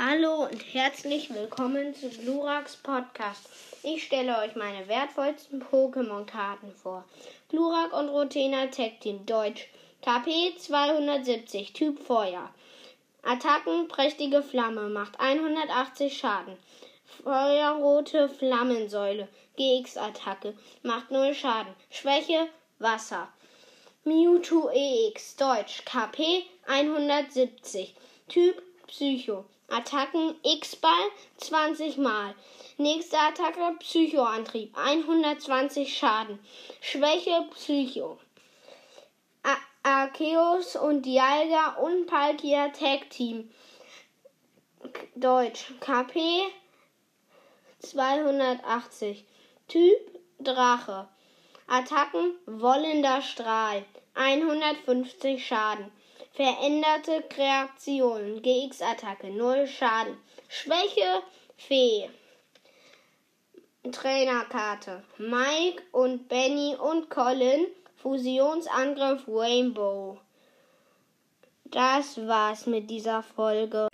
Hallo und herzlich willkommen zu Glurax Podcast. Ich stelle euch meine wertvollsten Pokémon-Karten vor. Glurak und Rotena Tech Team Deutsch. KP 270, Typ Feuer. Attacken, prächtige Flamme, macht 180 Schaden. Feuerrote Flammensäule, GX-Attacke, macht 0 Schaden. Schwäche, Wasser. Mewtwo EX, Deutsch, KP 170, Typ Psycho. Attacken X-Ball 20 Mal. Nächste Attacke Psychoantrieb 120 Schaden. Schwäche Psycho. Arceus und Dialga und Palkia Tag Team. Deutsch KP 280. Typ Drache. Attacken Wollender Strahl 150 Schaden. Veränderte Kreation. GX-Attacke. Null Schaden. Schwäche. Fee. Trainerkarte. Mike und Benny und Colin. Fusionsangriff Rainbow. Das war's mit dieser Folge.